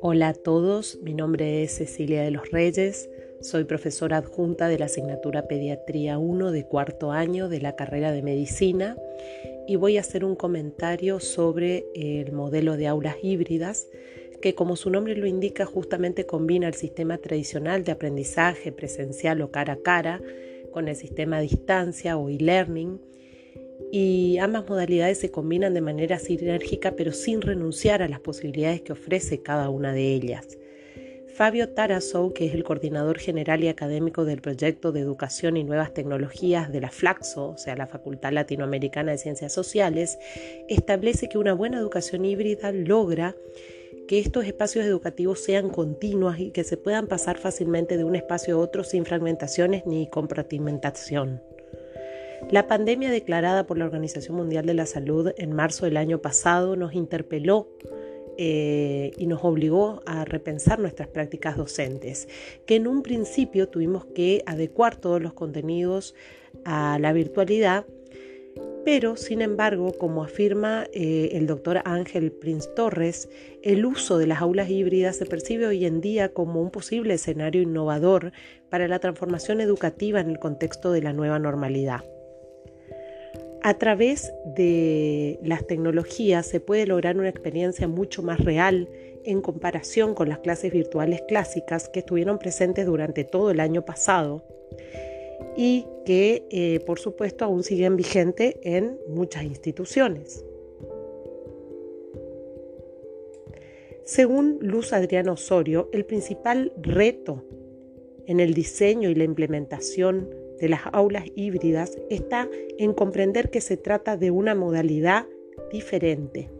Hola a todos, mi nombre es Cecilia de los Reyes, soy profesora adjunta de la asignatura Pediatría 1 de cuarto año de la carrera de Medicina y voy a hacer un comentario sobre el modelo de aulas híbridas que como su nombre lo indica justamente combina el sistema tradicional de aprendizaje presencial o cara a cara con el sistema a distancia o e-learning y ambas modalidades se combinan de manera sinérgica pero sin renunciar a las posibilidades que ofrece cada una de ellas. Fabio Tarasou, que es el coordinador general y académico del proyecto de Educación y Nuevas Tecnologías de la FLAXO, o sea, la Facultad Latinoamericana de Ciencias Sociales, establece que una buena educación híbrida logra que estos espacios educativos sean continuos y que se puedan pasar fácilmente de un espacio a otro sin fragmentaciones ni compartimentación. La pandemia declarada por la Organización Mundial de la Salud en marzo del año pasado nos interpeló eh, y nos obligó a repensar nuestras prácticas docentes, que en un principio tuvimos que adecuar todos los contenidos a la virtualidad pero, sin embargo, como afirma eh, el doctor Ángel Prince Torres, el uso de las aulas híbridas se percibe hoy en día como un posible escenario innovador para la transformación educativa en el contexto de la nueva normalidad. A través de las tecnologías se puede lograr una experiencia mucho más real en comparación con las clases virtuales clásicas que estuvieron presentes durante todo el año pasado y que eh, por supuesto aún siguen vigentes en muchas instituciones. Según Luz Adriana Osorio, el principal reto en el diseño y la implementación de las aulas híbridas está en comprender que se trata de una modalidad diferente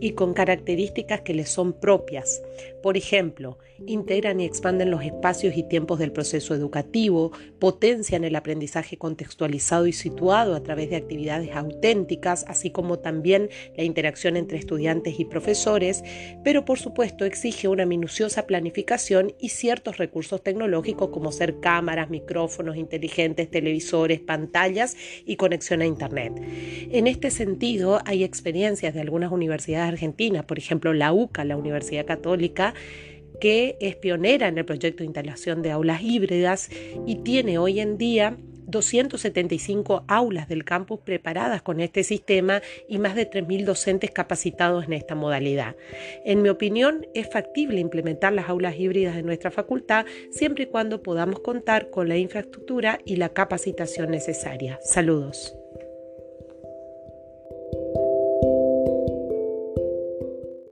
y con características que les son propias. Por ejemplo, integran y expanden los espacios y tiempos del proceso educativo, potencian el aprendizaje contextualizado y situado a través de actividades auténticas, así como también la interacción entre estudiantes y profesores, pero por supuesto exige una minuciosa planificación y ciertos recursos tecnológicos como ser cámaras, micrófonos inteligentes, televisores, pantallas y conexión a Internet. En este sentido, hay experiencias de algunas universidades argentinas, por ejemplo la UCA, la Universidad Católica, que es pionera en el proyecto de instalación de aulas híbridas y tiene hoy en día 275 aulas del campus preparadas con este sistema y más de 3.000 docentes capacitados en esta modalidad. En mi opinión, es factible implementar las aulas híbridas en nuestra facultad siempre y cuando podamos contar con la infraestructura y la capacitación necesaria. Saludos.